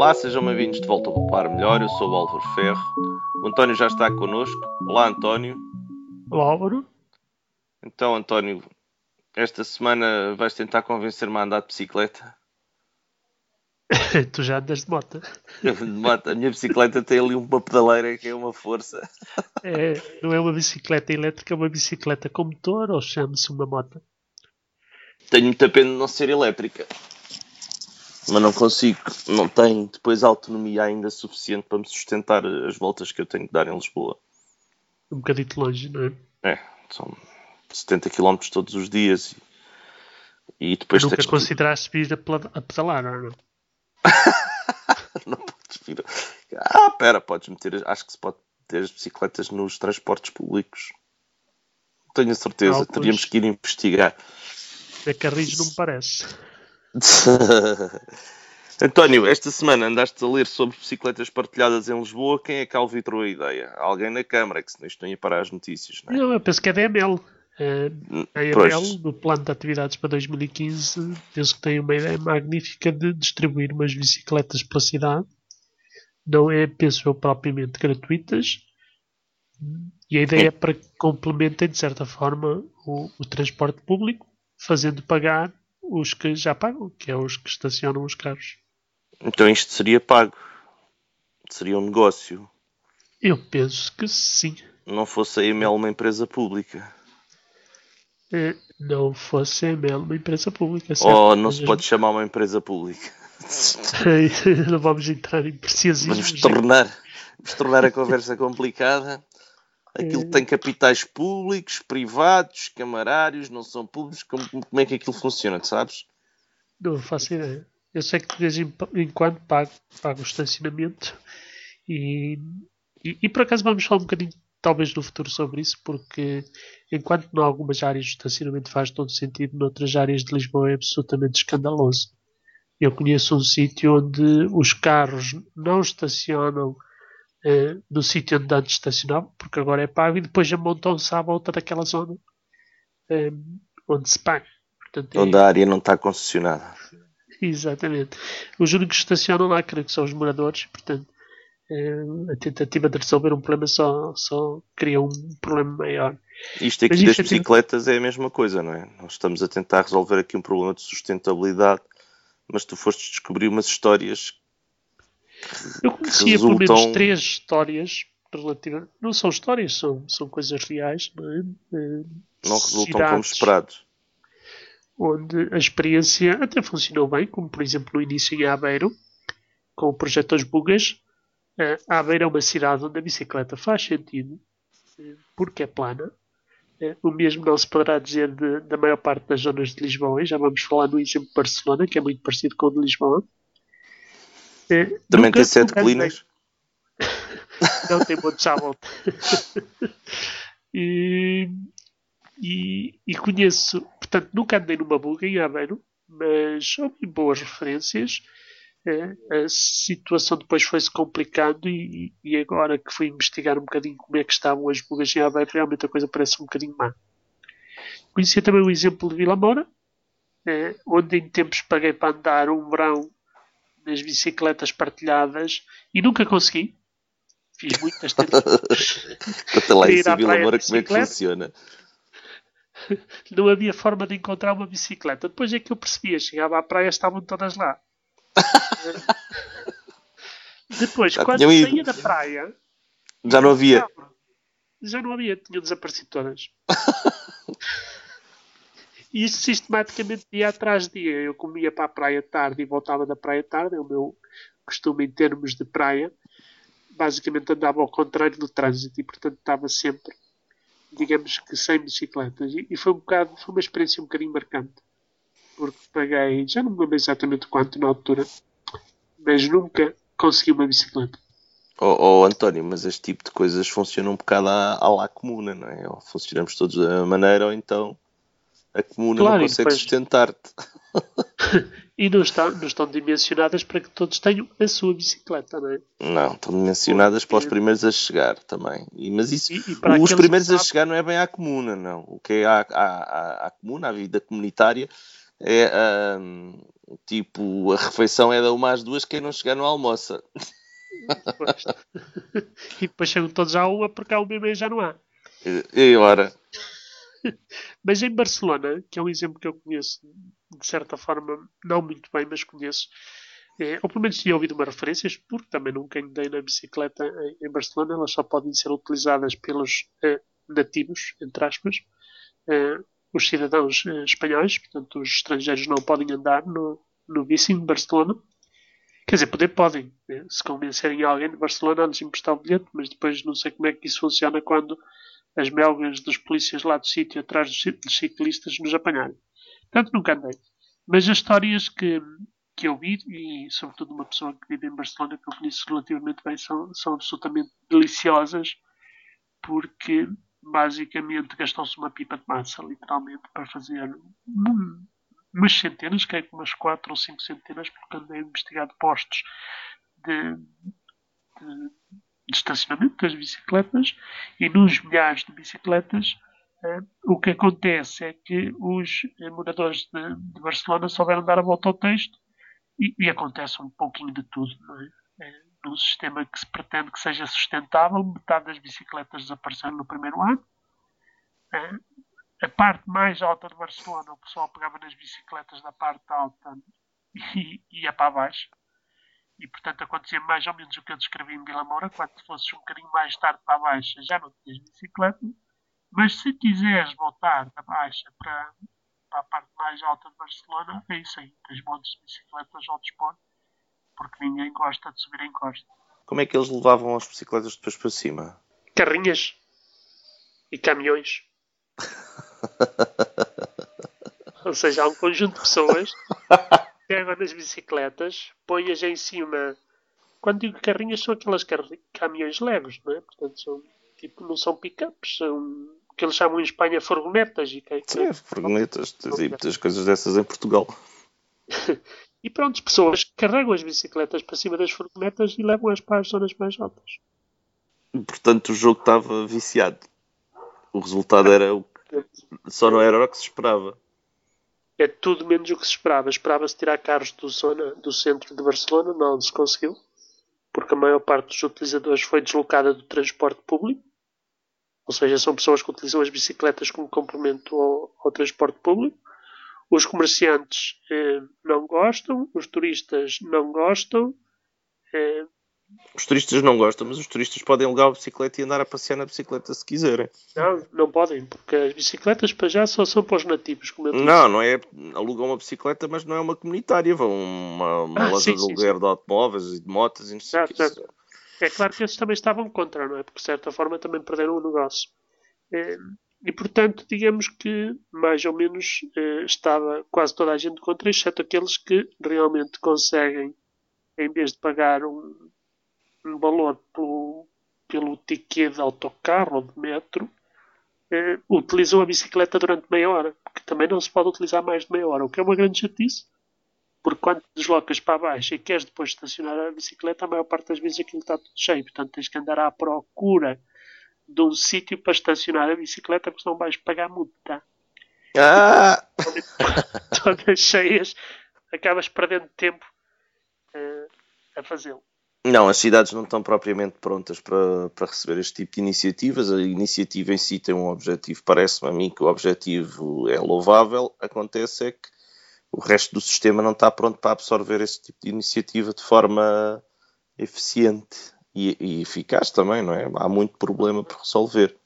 Olá, sejam bem-vindos de volta ao Par Melhor. Eu sou o Álvaro Ferro. O António já está connosco. Olá, António. Olá, Álvaro. Então, António, esta semana vais tentar convencer-me a andar de bicicleta? tu já andas de moto. de moto. A minha bicicleta tem ali uma pedaleira que é uma força. É, não é uma bicicleta elétrica, é uma bicicleta com motor ou chama-se uma moto? Tenho muita pena de não ser elétrica. Mas não consigo, não tenho depois autonomia ainda suficiente para me sustentar as voltas que eu tenho que dar em Lisboa. Um bocadito longe, não é? É, são 70 km todos os dias e, e depois Nunca consideraste vir a, pedalar, não é? não podes vir. Ah, pera, podes meter. Acho que se pode ter as bicicletas nos transportes públicos. Tenho a certeza, Alguns... teríamos que ir investigar. É Carris não me parece. António, esta semana andaste a ler sobre bicicletas partilhadas em Lisboa. Quem é que alvitrou a ideia? Alguém na Câmara, que senão isto não ia para as notícias, não é? Não, eu penso que é da EML. Uh, a EML, no plano de atividades para 2015, penso que tem uma ideia magnífica de distribuir umas bicicletas pela cidade. Não é, penso eu, propriamente gratuitas. E a ideia é para que complementem, de certa forma, o, o transporte público, fazendo pagar os que já pagam, que é os que estacionam os carros. Então isto seria pago. Seria um negócio. Eu penso que sim. Não fosse a EML uma empresa pública. É, não fosse a EML uma empresa pública. Certo? Ou não se pode chamar uma empresa pública. não vamos entrar em preciosismos. Vamos tornar, vamos tornar a conversa complicada. Aquilo tem capitais públicos, privados, camarários, não são públicos. Como, como é que aquilo funciona, sabes? Não faço ideia. Eu sei que de vez em quando pago, pago o estacionamento e, e, e, por acaso vamos falar um bocadinho, talvez no futuro, sobre isso, porque enquanto em algumas áreas de estacionamento faz todo sentido, noutras áreas de Lisboa é absolutamente escandaloso. Eu conheço um sítio onde os carros não estacionam uh, no sítio onde antes estacionava, porque agora é pago, e depois amontam-se à volta daquela zona uh, onde se paga. Portanto, é onde é... a área não está concessionada. Exatamente. Os únicos que estacionam lá, creio que são os moradores, portanto, uh, a tentativa de resolver um problema só, só cria um problema maior. Isto aqui das bicicletas é a mesma coisa, não é? Nós estamos a tentar resolver aqui um problema de sustentabilidade, mas tu foste descobrir umas histórias eu conhecia resultam... pelo menos três histórias relativas. Não são histórias, são, são coisas reais, não é? Não resultam como esperados. Onde a experiência até funcionou bem, como por exemplo no início em Aveiro, com o projeto Das Bugas. A Aveiro é uma cidade onde a bicicleta faz sentido, eh, porque é plana. Eh, o mesmo não se poderá dizer de, da maior parte das zonas de Lisboa. Já vamos falar no exemplo de Barcelona, que é muito parecido com o de Lisboa. É, Também tem sete colinas? Não, tem montes à volta. e, e, e, conheço, portanto, nunca andei numa buga em Aveiro, mas ouvi boas referências. É, a situação depois foi-se complicando e, e, agora que fui investigar um bocadinho como é que estavam as bugas em Aveiro, realmente a coisa parece um bocadinho má. Conhecia também o exemplo de Vila Moura, é, onde em tempos paguei para andar um verão nas bicicletas partilhadas e nunca consegui. Fiz muitas tentativas. Conta lá em Vila Moura como é que funciona. Não havia forma de encontrar uma bicicleta. Depois é que eu percebia, chegava à praia estavam todas lá. Depois, já quando saía da praia, já não havia. Já não havia, tinham desaparecido todas. E sistematicamente dia atrás de dia. Eu comia para a praia tarde e voltava da praia tarde, é o meu costume em termos de praia. Basicamente andava ao contrário do trânsito e portanto estava sempre, digamos que sem bicicletas. E, e foi um bocado, foi uma experiência um bocadinho marcante. Porque paguei, já não me lembro exatamente quanto na altura, mas nunca consegui uma bicicleta. Oh, oh, António, mas este tipo de coisas funciona um bocado à, à lá comuna, não é? Ou funcionamos todos da maneira, ou então a comuna claro, não consegue depois... sustentar-te. e não estão, não estão dimensionadas para que todos tenham a sua bicicleta, não é? Não, estão dimensionadas para os primeiros a chegar também. E, mas isso, e, e os primeiros a chegar não é bem à comuna, não. O que é à, à, à, à comuna, à vida comunitária, é um, tipo, a refeição é da uma às duas, quem não chegar não almoça. e depois chegam todos à uma porque há uma e meia já não há. E, e ora? Mas em Barcelona, que é um exemplo que eu conheço de certa forma, não muito bem, mas conheço, é, ou pelo menos tinha ouvido uma referências, porque também nunca andei na bicicleta em, Barcelona, elas só podem ser utilizadas pelos eh, nativos, entre aspas, eh, os cidadãos eh, espanhóis, portanto os estrangeiros não podem andar no, no bici em Barcelona. Quer dizer, poder podem, né? se convencerem alguém de Barcelona a lhes emprestar o bilhete, mas depois não sei como é que isso funciona quando as melgas dos polícias lá do sítio atrás dos ciclistas nos apanharem. Portanto, nunca andei. Mas as histórias que, que eu vi, e sobretudo uma pessoa que vive em Barcelona, que eu conheço relativamente bem, são, são absolutamente deliciosas, porque basicamente gastou-se uma pipa de massa, literalmente, para fazer umas centenas, que é umas 4 ou 5 centenas, porque andei a investigar postos de, de, de estacionamento das bicicletas, e nos milhares de bicicletas o que acontece é que os moradores de, de Barcelona souberam dar a volta ao texto e, e acontece um pouquinho de tudo, é? é? Num sistema que se pretende que seja sustentável, metade das bicicletas desapareceram no primeiro ano. É? A parte mais alta de Barcelona, o pessoal pegava nas bicicletas da parte alta e ia para baixo. E, portanto, acontecia mais ou menos o que eu descrevi em Vila Moura. Quando fosses um bocadinho mais tarde para baixo, já não tinhas bicicleta mas se quiseres voltar da baixa para, para a parte mais alta de Barcelona, é isso aí. Tens montes de bicicletas ao dispor, porque ninguém gosta de subir em costa. Como é que eles levavam as bicicletas depois para cima? Carrinhas e caminhões. Ou seja, há um conjunto de pessoas que pegam nas bicicletas, põem-as em cima. Quando digo carrinhas, são aquelas caminhões leves, não é? Portanto, são, tipo, não são pick-ups, são que eles chamam em Espanha furgonetas. E que, é Sim, furgonetas, tem muitas coisas dessas em Portugal. e pronto, as pessoas carregam as bicicletas para cima das furgonetas e levam-as para as zonas mais altas. Portanto, o jogo estava viciado. O resultado era o que... Só não era o que se esperava. É tudo menos o que se esperava. Esperava-se tirar carros do, zona, do centro de Barcelona, não se conseguiu, porque a maior parte dos utilizadores foi deslocada do transporte público ou seja, são pessoas que utilizam as bicicletas como complemento ao, ao transporte público. Os comerciantes eh, não gostam, os turistas não gostam. Eh, os turistas não gostam, mas os turistas podem alugar a bicicleta e andar a passear na bicicleta se quiserem. Não, não podem, porque as bicicletas para já só são para os nativos. Como eu não, não é. Alugam uma bicicleta, mas não é uma comunitária. Vão uma, uma ah, loja sim, de aluguer de automóveis e de motas e não sei certo, certo. É claro que esses também estavam contra, não é? Porque de certa forma também perderam o negócio. É, e portanto, digamos que mais ou menos é, estava quase toda a gente contra, exceto aqueles que realmente conseguem, em vez de pagar um, um valor pelo, pelo ticket de autocarro ou de metro, utilizam a bicicleta durante meia hora, porque também não se pode utilizar mais de meia hora, o que é uma grande chatice porque quando te deslocas para baixo e queres depois estacionar a bicicleta, a maior parte das vezes aquilo está tudo cheio. Portanto, tens que andar à procura de um sítio para estacionar a bicicleta, porque senão vais pagar multa. Ah! Todas cheias, acabas perdendo tempo uh, a fazê-lo. Não, as cidades não estão propriamente prontas para, para receber este tipo de iniciativas. A iniciativa em si tem um objetivo, parece-me a mim que o objetivo é louvável. Acontece é que o resto do sistema não está pronto para absorver esse tipo de iniciativa de forma eficiente e, e eficaz também, não é? Há muito problema por resolver.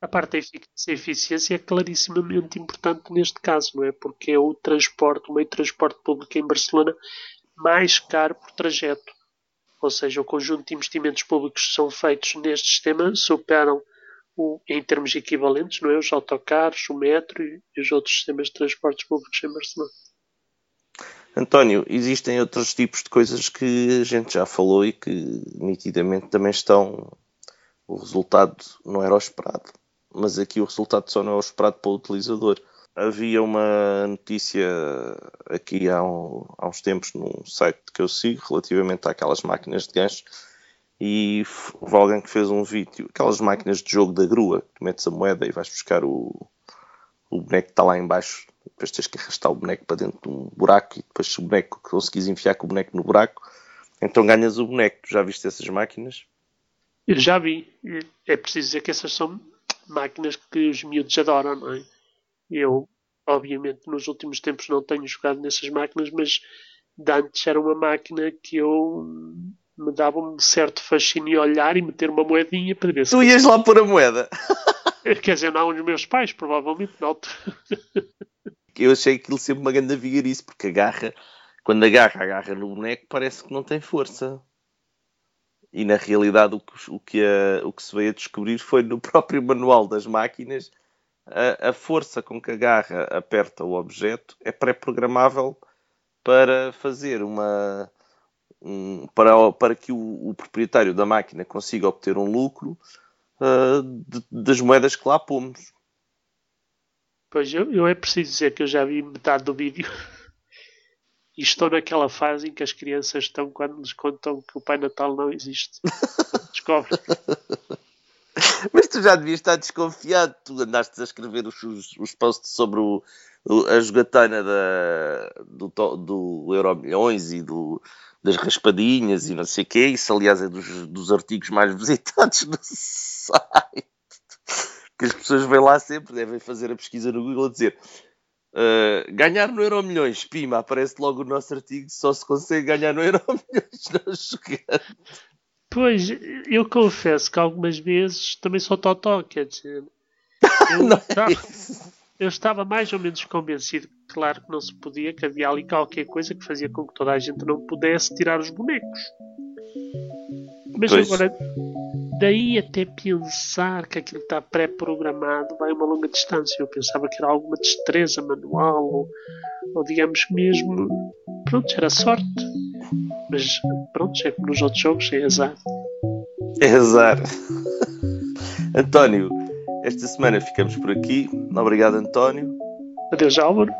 A parte da eficácia e eficiência é clarissimamente importante neste caso, não é? Porque é o transporte, o meio de transporte público em Barcelona mais caro por trajeto. Ou seja, o conjunto de investimentos públicos que são feitos neste sistema superam o, em termos equivalentes, não é? Os autocarros, o metro e, e os outros sistemas de transportes públicos em Barcelona. António, existem outros tipos de coisas que a gente já falou e que nitidamente também estão. O resultado não era o esperado, mas aqui o resultado só não é o esperado para o utilizador. Havia uma notícia aqui há, um, há uns tempos num site que eu sigo relativamente àquelas máquinas de gancho e houve alguém que fez um vídeo, aquelas máquinas de jogo da grua, que tu metes a moeda e vais buscar o, o boneco está lá embaixo, depois tens que arrastar o boneco para dentro de um buraco e depois se o boneco conseguires enfiar com o boneco no buraco, então ganhas o boneco. Tu já viste essas máquinas? Eu já vi. É preciso dizer que essas são máquinas que os miúdos adoram, não é? Eu, obviamente, nos últimos tempos não tenho jogado nessas máquinas, mas de antes era uma máquina que eu me dava um certo fascínio olhar e meter uma moedinha para ver se. Tu ias lá pôr a moeda? Quer dizer, não os meus pais, provavelmente, não. eu achei aquilo sempre uma grande vigarice, porque agarra, quando agarra, agarra no boneco, parece que não tem força. E na realidade o que, o que, a, o que se veio a descobrir foi no próprio manual das máquinas a, a força com que agarra aperta o objeto é pré-programável para fazer uma um, para, para que o, o, proprietário da máquina consiga obter um lucro uh, de, das moedas que lá pomos. Pois eu, eu é preciso dizer que eu já vi metade do vídeo e estou naquela fase em que as crianças estão quando nos contam que o Pai Natal não existe. Descobre. Tu já devias estar desconfiado. Tu andaste a escrever os, os, os posts sobre o, o, a jogatana da, do, do Euro Milhões e do, das raspadinhas e não sei o quê. Isso, aliás, é dos, dos artigos mais visitados do site. Que as pessoas vêm lá sempre, devem fazer a pesquisa no Google a dizer Uh, ganhar no Euro Milhões, pima, aparece logo o nosso artigo, só se consegue ganhar no Euro Milhões não jogando. Pois, eu confesso que algumas vezes também sou totó, quer dizer, eu, é estava, eu estava mais ou menos convencido, claro que não se podia, que havia ali qualquer coisa que fazia com que toda a gente não pudesse tirar os bonecos. Mas pois. agora, daí até pensar que aquilo está pré-programado vai uma longa distância. Eu pensava que era alguma destreza manual ou, ou digamos mesmo, pronto, era sorte. Mas pronto, é como nos outros jogos, é azar. É azar. António, esta semana ficamos por aqui. Obrigado, António. Adeus, Álvaro.